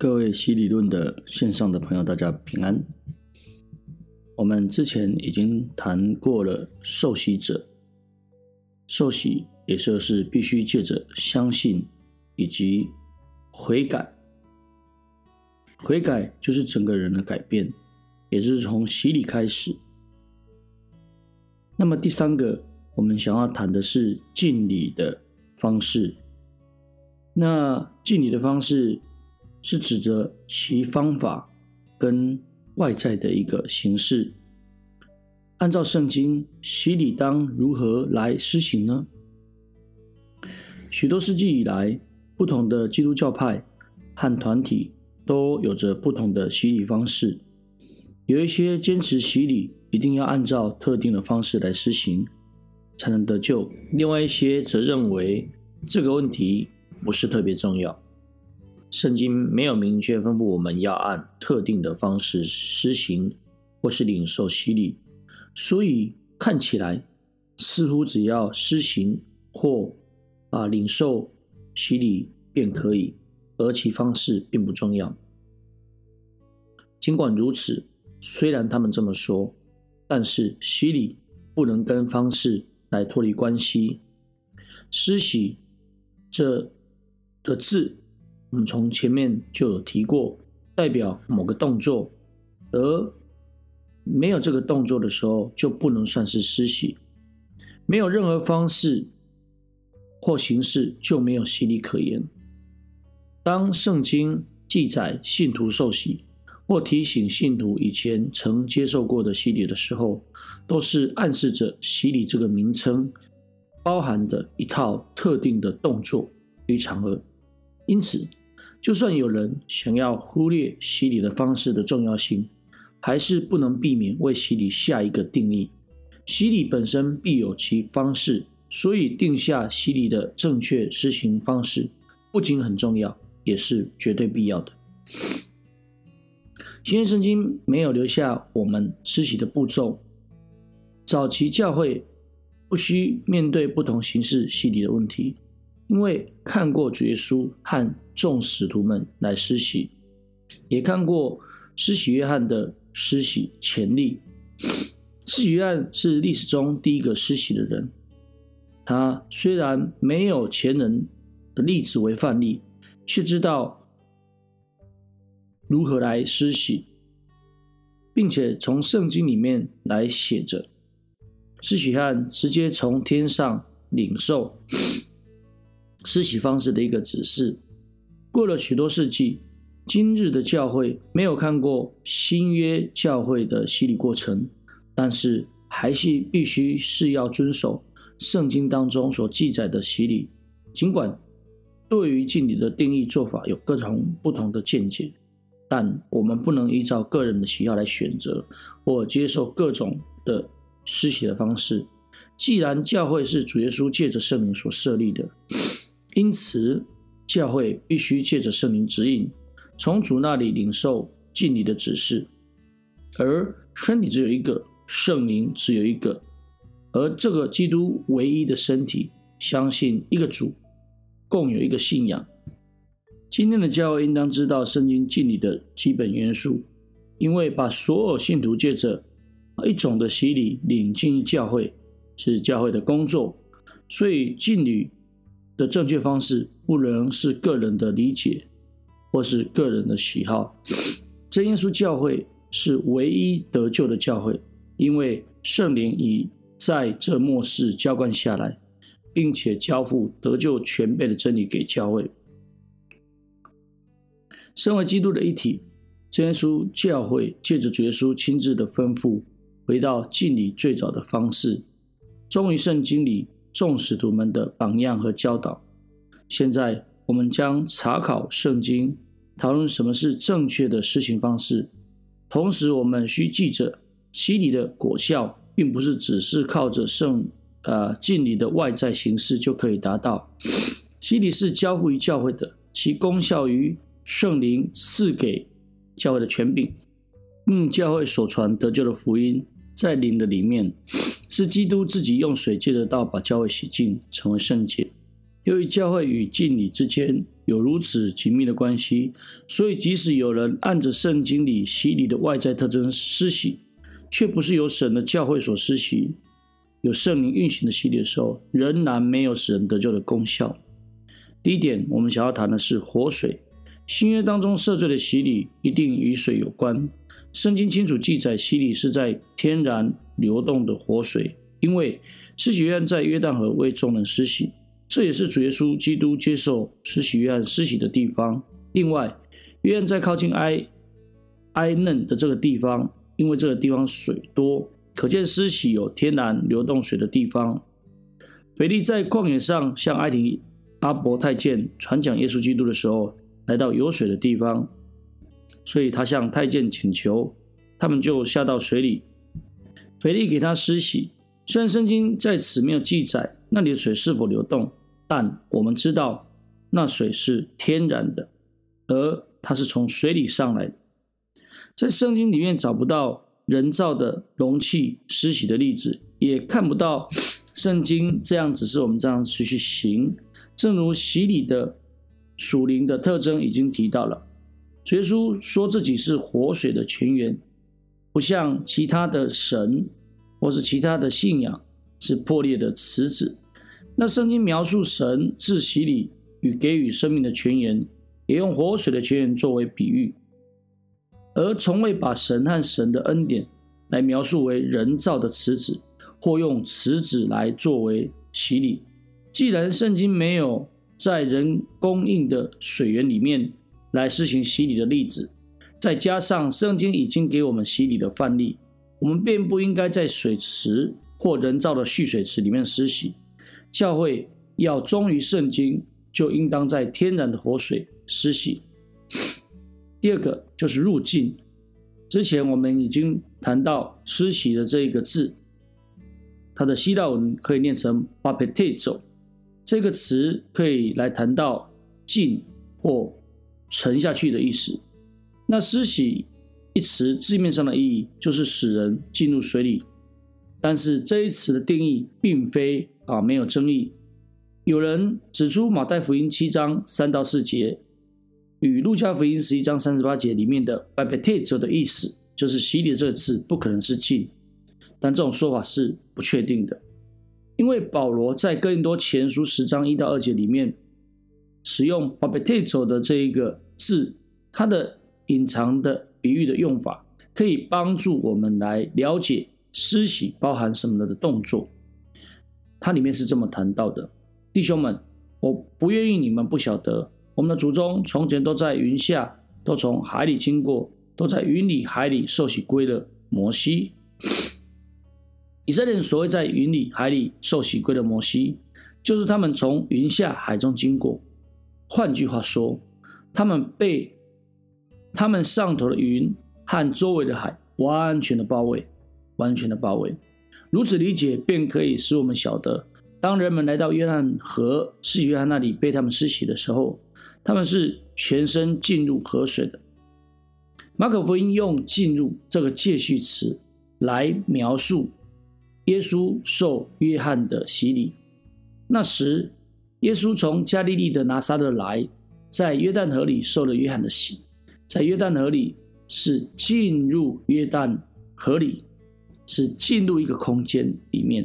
各位洗理论的线上的朋友，大家平安。我们之前已经谈过了受洗者，受洗也就是必须借着相信以及悔改，悔改就是整个人的改变，也就是从洗礼开始。那么第三个，我们想要谈的是敬礼的方式。那敬礼的方式。是指着其方法跟外在的一个形式。按照圣经，洗礼当如何来施行呢？许多世纪以来，不同的基督教派和团体都有着不同的洗礼方式。有一些坚持洗礼一定要按照特定的方式来施行，才能得救；另外一些则认为这个问题不是特别重要。圣经没有明确吩咐我们要按特定的方式施行或是领受洗礼，所以看起来似乎只要施行或啊领受洗礼便可以，而其方式并不重要。尽管如此，虽然他们这么说，但是洗礼不能跟方式来脱离关系。施洗这个字。我们从前面就有提过，代表某个动作，而没有这个动作的时候，就不能算是施洗。没有任何方式或形式，就没有洗礼可言。当圣经记载信徒受洗，或提醒信徒以前曾接受过的洗礼的时候，都是暗示着洗礼这个名称包含的一套特定的动作与场合。因此。就算有人想要忽略洗礼的方式的重要性，还是不能避免为洗礼下一个定义。洗礼本身必有其方式，所以定下洗礼的正确施行方式，不仅很重要，也是绝对必要的。新约圣经没有留下我们施洗的步骤。早期教会不需面对不同形式洗礼的问题。因为看过主耶稣和众使徒们来施洗，也看过施洗约翰的施洗潜力。施洗约翰是历史中第一个施洗的人，他虽然没有前人的例子为范例，却知道如何来施洗，并且从圣经里面来写着，施洗约翰直接从天上领受。施洗方式的一个指示。过了许多世纪，今日的教会没有看过新约教会的洗礼过程，但是还是必须是要遵守圣经当中所记载的洗礼。尽管对于敬礼的定义做法有各种不同的见解，但我们不能依照个人的喜好来选择或接受各种的施洗的方式。既然教会是主耶稣借着圣灵所设立的。因此，教会必须借着圣灵指引，从主那里领受敬礼的指示。而身体只有一个，圣灵只有一个，而这个基督唯一的身体，相信一个主，共有一个信仰。今天的教会应当知道圣经敬礼的基本元素，因为把所有信徒借着一种的洗礼领进教会，是教会的工作，所以敬礼。的正确方式不能是个人的理解，或是个人的喜好。真耶稣教会是唯一得救的教会，因为圣灵已在这末世浇灌下来，并且交付得救全备的真理给教会。身为基督的一体，真耶稣教会借着主耶稣亲自的吩咐，回到敬礼最早的方式，忠于圣经里。众使徒们的榜样和教导。现在，我们将查考圣经，讨论什么是正确的施行方式。同时，我们需记着，洗礼的果效，并不是只是靠着圣呃敬礼的外在形式就可以达到。洗礼是交付于教会的，其功效于圣灵赐给教会的权柄，嗯，教会所传得救的福音，在灵的里面。是基督自己用水借的道把教会洗净，成为圣洁。由于教会与敬礼之间有如此紧密的关系，所以即使有人按着圣经里洗礼的外在特征施洗，却不是由神的教会所施洗，有圣灵运行的洗礼的时候，仍然没有使人得救的功效。第一点，我们想要谈的是活水。新约当中赦罪的洗礼一定与水有关。圣经清楚记载，洗礼是在天然流动的活水，因为施洗约翰在约旦河为众人施洗。这也是主耶稣基督接受施洗约翰施洗的地方。另外，约翰在靠近埃埃嫩的这个地方，因为这个地方水多，可见施洗有天然流动水的地方。腓力在旷野上向埃提阿伯太监传讲耶稣基督的时候，来到有水的地方，所以他向太监请求，他们就下到水里。腓力给他施洗，虽然圣经在此没有记载那里的水是否流动。但我们知道，那水是天然的，而它是从水里上来的。在圣经里面找不到人造的容器施洗的例子，也看不到 圣经这样只是我们这样去去行。正如洗礼的属灵的特征已经提到了，耶稣说自己是活水的泉源，不像其他的神或是其他的信仰是破裂的池子。那圣经描述神自洗礼与给予生命的泉源，也用活水的泉源作为比喻，而从未把神和神的恩典来描述为人造的池子，或用池子来作为洗礼。既然圣经没有在人供应的水源里面来施行洗礼的例子，再加上圣经已经给我们洗礼的范例，我们便不应该在水池或人造的蓄水池里面施洗。教会要忠于圣经，就应当在天然的活水施洗。第二个就是入境。之前我们已经谈到施洗的这一个字，它的希腊文可以念成 baptizo，这个词可以来谈到浸或沉下去的意思。那施洗一词字面上的意义就是使人进入水里，但是这一词的定义并非。啊，没有争议。有人指出，马太福音七章三到四节与路加福音十一章三十八节里面的 “baptizo” 的意思，就是洗礼这个字不可能是浸，但这种说法是不确定的，因为保罗在更多前书十章一到二节里面使用 “baptizo” 的这一个字，它的隐藏的比喻的用法，可以帮助我们来了解施洗包含什么的动作。它里面是这么谈到的，弟兄们，我不愿意你们不晓得，我们的祖宗从前都在云下，都从海里经过，都在云里海里受洗归了摩西。以色列人所谓在云里海里受洗归的摩西，就是他们从云下海中经过。换句话说，他们被他们上头的云和周围的海完全的包围，完全的包围。如此理解，便可以使我们晓得，当人们来到约翰河是约翰那里被他们施洗的时候，他们是全身进入河水的。马可福音用“进入”这个介系词来描述耶稣受约翰的洗礼。那时，耶稣从加利利的拿撒勒来，在约旦河里受了约翰的洗，在约旦河里是进入约旦河里。是进入一个空间里面，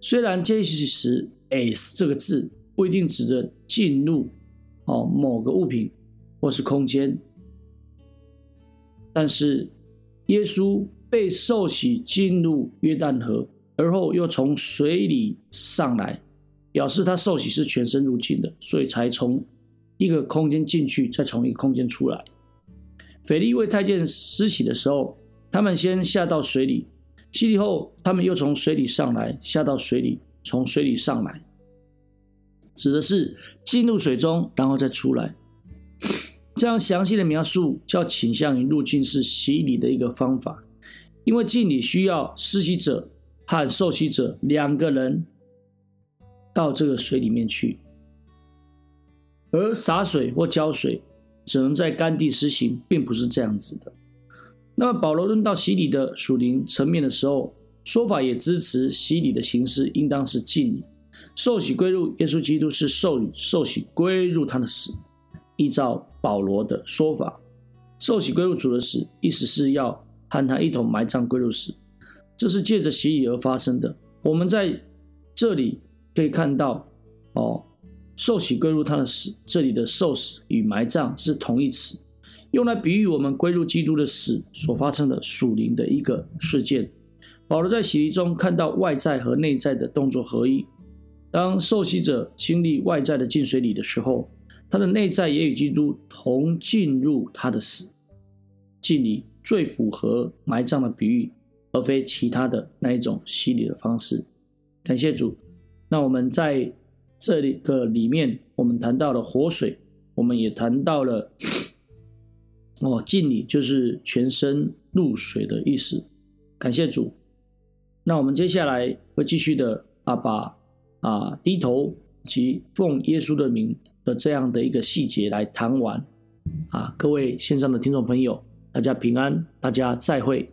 虽然这时 “s” 这个字不一定指着进入哦某个物品或是空间，但是耶稣被受洗进入约旦河，而后又从水里上来，表示他受洗是全身入境的，所以才从一个空间进去，再从一个空间出来。腓力为太监施洗的时候，他们先下到水里。洗礼后，他们又从水里上来，下到水里，从水里上来，指的是进入水中，然后再出来。这样详细的描述，较倾向于入境式洗礼的一个方法，因为敬礼需要施洗者和受洗者两个人到这个水里面去，而洒水或浇水只能在干地施行，并不是这样子的。那么保罗论到洗礼的属灵层面的时候，说法也支持洗礼的形式应当是敬礼，受洗归入耶稣基督是受受洗归入他的死。依照保罗的说法，受洗归入主的死，意思是要和他一同埋葬归入死，这是借着洗礼而发生的。我们在这里可以看到，哦，受洗归入他的死，这里的受死与埋葬是同义词，用来比喻我们归入基督的死所发生的属灵的一个事件。保罗在洗礼中看到外在和内在的动作合一。当受洗者经历外在的进水礼的时候，他的内在也与基督同进入他的死。敬礼最符合埋葬的比喻，而非其他的那一种洗礼的方式。感谢主。那我们在这里个里面，我们谈到了活水，我们也谈到了哦，敬礼就是全身入水的意思。感谢主。那我们接下来会继续的啊，把啊低头及奉耶稣的名的这样的一个细节来谈完啊，各位线上的听众朋友，大家平安，大家再会。